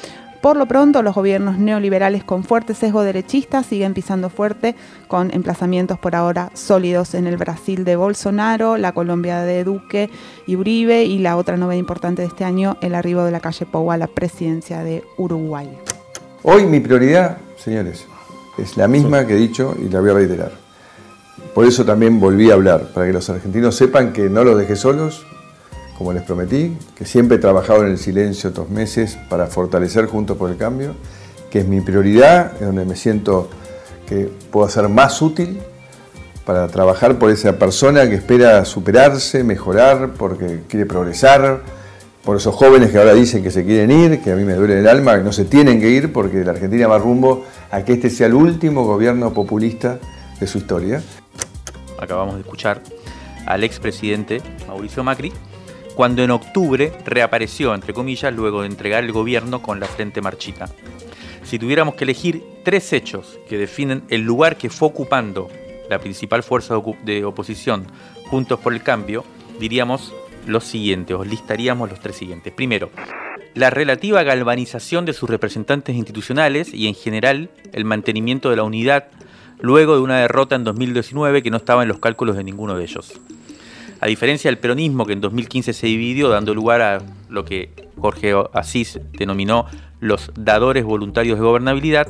Por lo pronto, los gobiernos neoliberales con fuerte sesgo derechista siguen pisando fuerte, con emplazamientos por ahora sólidos en el Brasil de Bolsonaro, la Colombia de Duque y Uribe, y la otra novedad importante de este año, el arribo de la calle Pou a la presidencia de Uruguay. Hoy mi prioridad, señores, es la misma que he dicho y la voy a reiterar. Por eso también volví a hablar, para que los argentinos sepan que no los dejé solos, como les prometí, que siempre he trabajado en el silencio estos meses para fortalecer Juntos por el Cambio, que es mi prioridad, es donde me siento que puedo ser más útil para trabajar por esa persona que espera superarse, mejorar, porque quiere progresar, por esos jóvenes que ahora dicen que se quieren ir, que a mí me duele el alma, que no se tienen que ir porque la Argentina va rumbo a que este sea el último gobierno populista de su historia. Acabamos de escuchar al expresidente Mauricio Macri, cuando en octubre reapareció, entre comillas, luego de entregar el gobierno con la frente marchita. Si tuviéramos que elegir tres hechos que definen el lugar que fue ocupando la principal fuerza de oposición, Juntos por el Cambio, diríamos los siguientes, os listaríamos los tres siguientes. Primero, la relativa galvanización de sus representantes institucionales y en general el mantenimiento de la unidad luego de una derrota en 2019 que no estaba en los cálculos de ninguno de ellos. A diferencia del peronismo que en 2015 se dividió dando lugar a lo que Jorge Asís denominó los dadores voluntarios de gobernabilidad,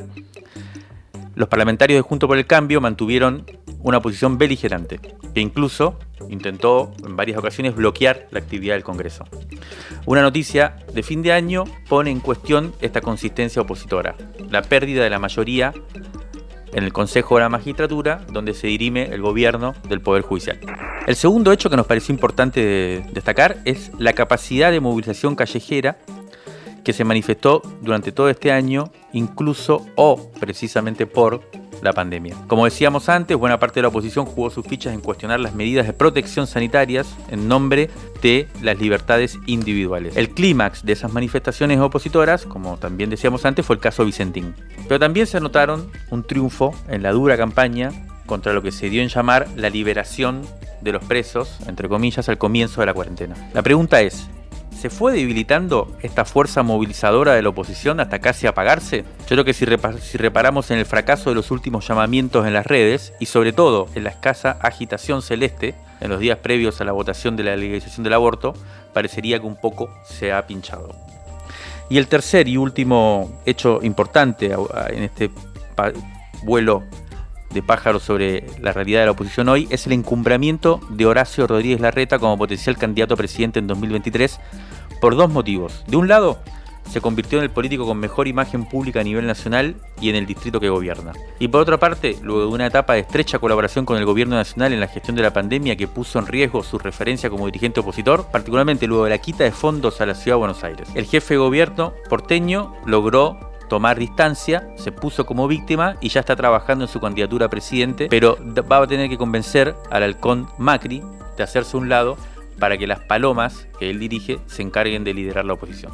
los parlamentarios de Junto por el Cambio mantuvieron una posición beligerante, que incluso intentó en varias ocasiones bloquear la actividad del Congreso. Una noticia de fin de año pone en cuestión esta consistencia opositora, la pérdida de la mayoría en el Consejo de la Magistratura, donde se dirime el gobierno del Poder Judicial. El segundo hecho que nos pareció importante destacar es la capacidad de movilización callejera que se manifestó durante todo este año, incluso o precisamente por la pandemia. Como decíamos antes, buena parte de la oposición jugó sus fichas en cuestionar las medidas de protección sanitarias en nombre de las libertades individuales. El clímax de esas manifestaciones opositoras, como también decíamos antes, fue el caso Vicentín. Pero también se anotaron un triunfo en la dura campaña contra lo que se dio en llamar la liberación de los presos, entre comillas, al comienzo de la cuarentena. La pregunta es, ¿se fue debilitando esta fuerza movilizadora de la oposición hasta casi apagarse? Yo creo que si, reparamos en el fracaso de los últimos llamamientos en las redes y sobre todo en la escasa agitación celeste en los días previos a la votación de la legalización del aborto, parecería que un poco se ha pinchado. Y el tercer y último hecho importante en este vuelo de pájaros sobre la realidad de la oposición hoy es el encumbramiento de Horacio Rodríguez Larreta como potencial candidato a presidente en 2023 por dos motivos. De un lado, se convirtió en el político con mejor imagen pública a nivel nacional y en el distrito que gobierna. Y por otra parte, luego de una etapa de estrecha colaboración con el gobierno nacional en la gestión de la pandemia que puso en riesgo su referencia como dirigente opositor, particularmente luego de la quita de fondos a la ciudad de Buenos Aires. El jefe de gobierno porteño logró tomar distancia, se puso como víctima y ya está trabajando en su candidatura a presidente, pero va a tener que convencer al halcón Macri de hacerse un lado para que las palomas que él dirige se encarguen de liderar la oposición.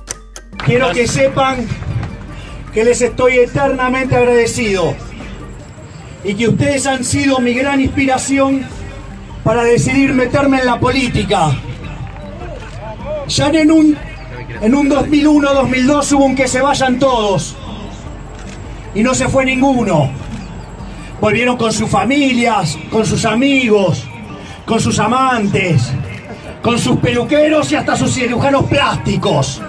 Quiero que sepan que les estoy eternamente agradecido y que ustedes han sido mi gran inspiración para decidir meterme en la política. Ya en un, en un 2001-2002 hubo un que se vayan todos y no se fue ninguno. Volvieron con sus familias, con sus amigos, con sus amantes, con sus peluqueros y hasta sus cirujanos plásticos.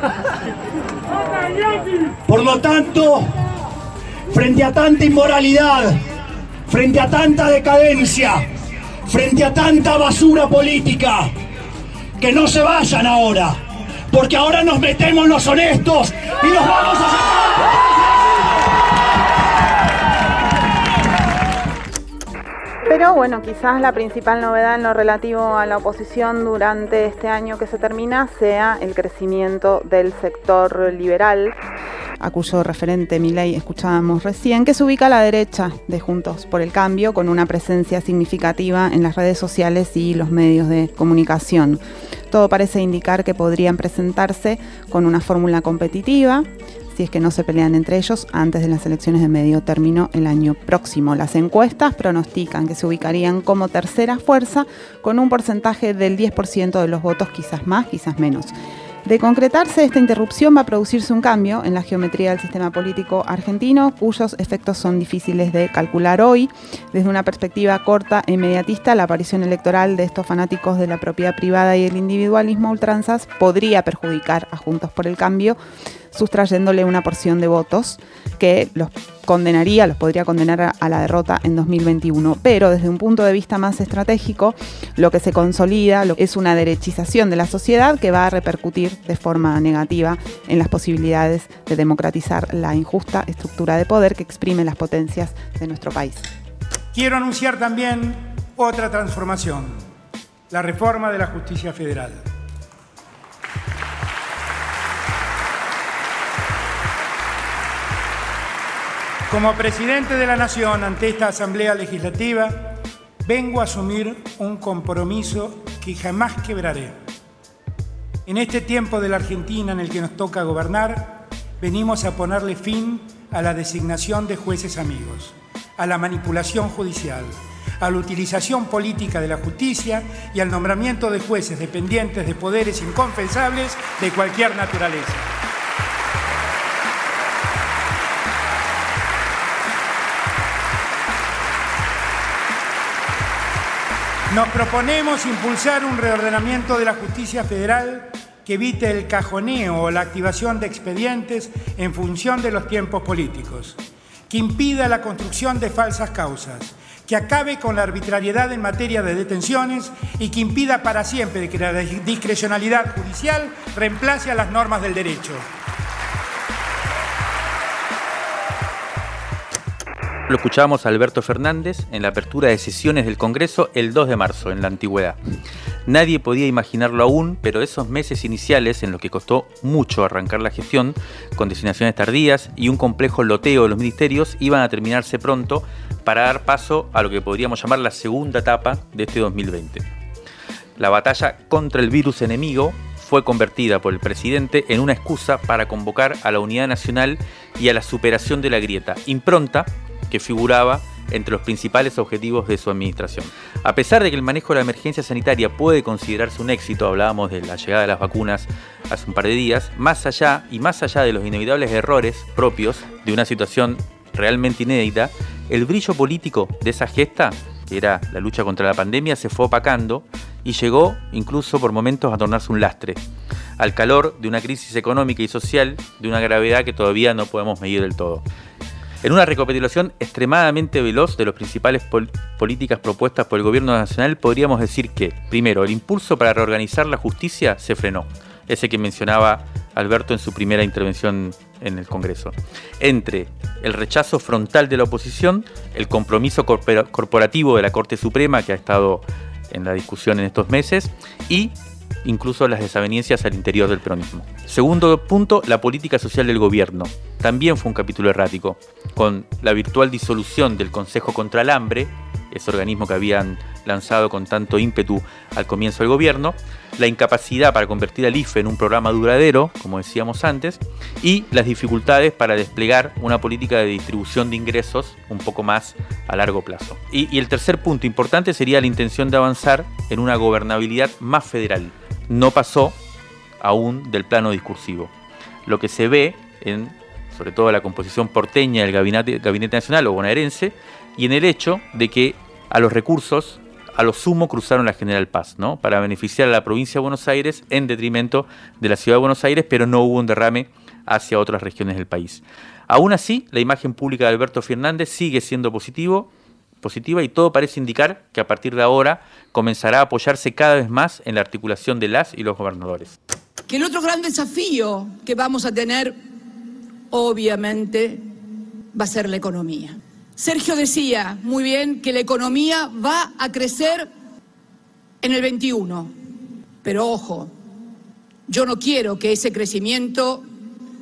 Por lo tanto, frente a tanta inmoralidad, frente a tanta decadencia, frente a tanta basura política, que no se vayan ahora, porque ahora nos metemos los honestos y nos vamos a... Pero bueno, quizás la principal novedad en lo relativo a la oposición durante este año que se termina sea el crecimiento del sector liberal, a cuyo referente Milei escuchábamos recién, que se ubica a la derecha de Juntos por el Cambio, con una presencia significativa en las redes sociales y los medios de comunicación. Todo parece indicar que podrían presentarse con una fórmula competitiva, si es que no se pelean entre ellos antes de las elecciones de medio término el año próximo. Las encuestas pronostican que se ubicarían como tercera fuerza con un porcentaje del 10% de los votos, quizás más, quizás menos. De concretarse esta interrupción va a producirse un cambio en la geometría del sistema político argentino cuyos efectos son difíciles de calcular hoy. Desde una perspectiva corta e inmediatista, la aparición electoral de estos fanáticos de la propiedad privada y el individualismo ultranzas podría perjudicar a Juntos por el Cambio sustrayéndole una porción de votos que los condenaría, los podría condenar a la derrota en 2021. Pero desde un punto de vista más estratégico, lo que se consolida es una derechización de la sociedad que va a repercutir de forma negativa en las posibilidades de democratizar la injusta estructura de poder que exprime las potencias de nuestro país. Quiero anunciar también otra transformación, la reforma de la justicia federal. Como presidente de la Nación ante esta Asamblea Legislativa, vengo a asumir un compromiso que jamás quebraré. En este tiempo de la Argentina en el que nos toca gobernar, venimos a ponerle fin a la designación de jueces amigos, a la manipulación judicial, a la utilización política de la justicia y al nombramiento de jueces dependientes de poderes inconfesables de cualquier naturaleza. Nos proponemos impulsar un reordenamiento de la justicia federal que evite el cajoneo o la activación de expedientes en función de los tiempos políticos, que impida la construcción de falsas causas, que acabe con la arbitrariedad en materia de detenciones y que impida para siempre que la discrecionalidad judicial reemplace a las normas del derecho. Lo escuchábamos a Alberto Fernández en la apertura de sesiones del Congreso el 2 de marzo, en la antigüedad. Nadie podía imaginarlo aún, pero esos meses iniciales en los que costó mucho arrancar la gestión, con designaciones tardías y un complejo loteo de los ministerios, iban a terminarse pronto para dar paso a lo que podríamos llamar la segunda etapa de este 2020. La batalla contra el virus enemigo fue convertida por el presidente en una excusa para convocar a la unidad nacional y a la superación de la grieta, impronta que figuraba entre los principales objetivos de su administración. A pesar de que el manejo de la emergencia sanitaria puede considerarse un éxito, hablábamos de la llegada de las vacunas hace un par de días, más allá y más allá de los inevitables errores propios de una situación realmente inédita, el brillo político de esa gesta, que era la lucha contra la pandemia, se fue opacando y llegó incluso por momentos a tornarse un lastre, al calor de una crisis económica y social de una gravedad que todavía no podemos medir del todo. En una recapitulación extremadamente veloz de las principales políticas propuestas por el gobierno nacional, podríamos decir que, primero, el impulso para reorganizar la justicia se frenó, ese que mencionaba Alberto en su primera intervención en el Congreso. Entre el rechazo frontal de la oposición, el compromiso corporativo de la Corte Suprema, que ha estado en la discusión en estos meses, y incluso las desavenencias al interior del peronismo. Segundo punto, la política social del gobierno. También fue un capítulo errático, con la virtual disolución del Consejo contra el Hambre, ese organismo que habían lanzado con tanto ímpetu al comienzo del gobierno, la incapacidad para convertir al IFE en un programa duradero, como decíamos antes, y las dificultades para desplegar una política de distribución de ingresos un poco más a largo plazo. Y, el tercer punto importante sería la intención de avanzar en una gobernabilidad más federal, no pasó aún del plano discursivo. Lo que se ve en, sobre todo, la composición porteña del Gabinete, Gabinete Nacional o bonaerense, y en el hecho de que a los recursos, a lo sumo, cruzaron la General Paz, ¿no? Para beneficiar a la provincia de Buenos Aires en detrimento de la ciudad de Buenos Aires, pero no hubo un derrame hacia otras regiones del país. Aún así, la imagen pública de Alberto Fernández sigue siendo positivo positiva y todo parece indicar que a partir de ahora comenzará a apoyarse cada vez más en la articulación de las y los gobernadores. Que el otro gran desafío que vamos a tener, obviamente, va a ser la economía. Sergio decía muy bien que la economía va a crecer en el 21, pero ojo, yo no quiero que ese crecimiento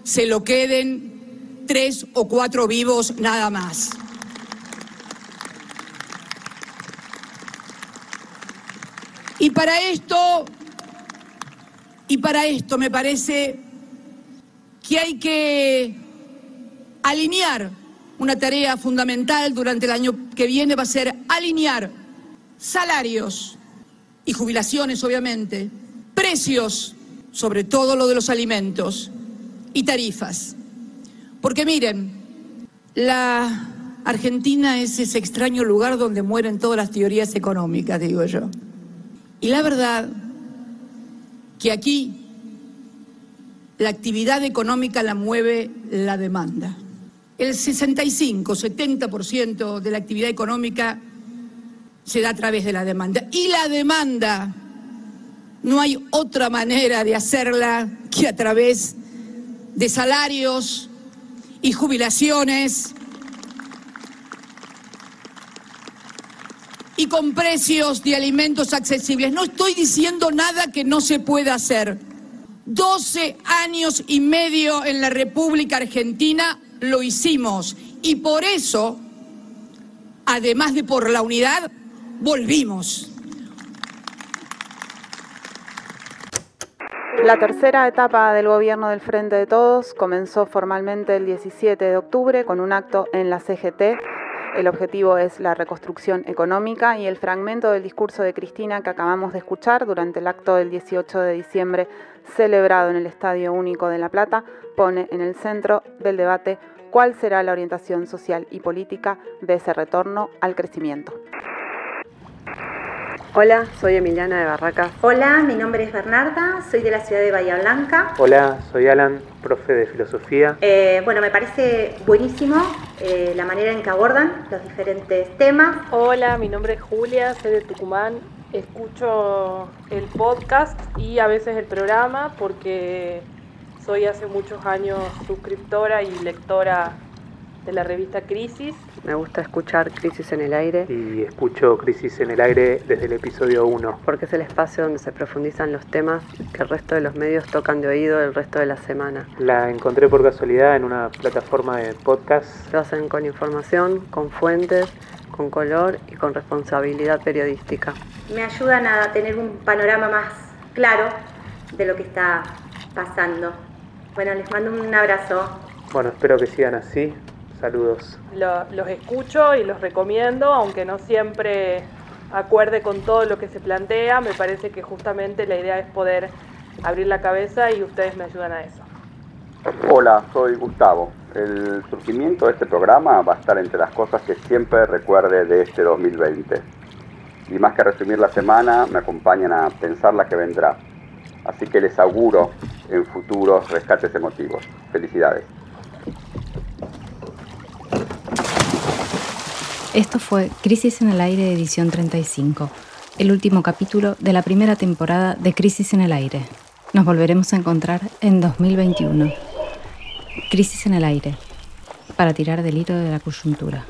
se lo queden tres o cuatro vivos nada más. Y para esto, y para esto me parece que hay que alinear una tarea fundamental durante el año que viene va a ser alinear salarios y jubilaciones, obviamente, precios, sobre todo lo de los alimentos, y tarifas. Porque miren, la Argentina es ese extraño lugar donde mueren todas las teorías económicas, digo yo. Y la verdad que aquí la actividad económica la mueve la demanda. El 65-70% de la actividad económica se da a través de la demanda. Y la demanda no hay otra manera de hacerla que a través de salarios y jubilaciones y con precios de alimentos accesibles. No estoy diciendo nada que no se pueda hacer. 12 años y medio en la República Argentina lo hicimos. Y por eso, además de por la unidad, volvimos. La tercera etapa del gobierno del Frente de Todos comenzó formalmente el 17 de octubre con un acto en la CGT el objetivo es la reconstrucción económica y el fragmento del discurso de Cristina que acabamos de escuchar durante el acto del 18 de diciembre celebrado en el Estadio Único de La Plata pone en el centro del debate cuál será la orientación social y política de ese retorno al crecimiento. Hola, soy Emiliana de Barracas. Hola, mi nombre es Bernarda, soy de la ciudad de Bahía Blanca. Hola, soy Alan, profe de filosofía. Eh, bueno, me parece buenísimo eh, la manera en que abordan los diferentes temas. Hola, mi nombre es Julia, soy de Tucumán. Escucho el podcast y a veces el programa porque soy hace muchos años suscriptora y lectora de la revista Crisis. Me gusta escuchar Crisis en el Aire. Y escucho Crisis en el Aire desde el episodio 1. Porque es el espacio donde se profundizan los temas que el resto de los medios tocan de oído el resto de la semana. La encontré por casualidad en una plataforma de podcast. Lo hacen con información, con fuentes, con color y con responsabilidad periodística. Me ayudan a tener un panorama más claro de lo que está pasando. Bueno, les mando un abrazo. Bueno, espero que sigan así. Saludos. los escucho y los recomiendo, aunque no siempre acuerde con todo lo que se plantea. Me parece que justamente la idea es poder abrir la cabeza y ustedes me ayudan a eso. Hola, soy Gustavo. El surgimiento de este programa va a estar entre las cosas que siempre recuerde de este 2020. Y más que resumir la semana, me acompañan a pensar la que vendrá. Así que les auguro en futuros rescates emotivos. Felicidades. Esto fue Crisis en el Aire, edición 35, el último capítulo de la primera temporada de Crisis en el Aire. Nos volveremos a encontrar en 2021. Crisis en el aire, para tirar del hilo de la coyuntura.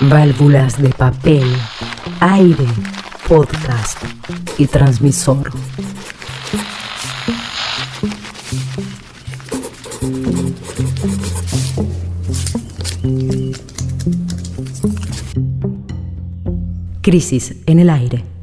Válvulas de papel, aire, podcast y transmisor. Crisis en el aire.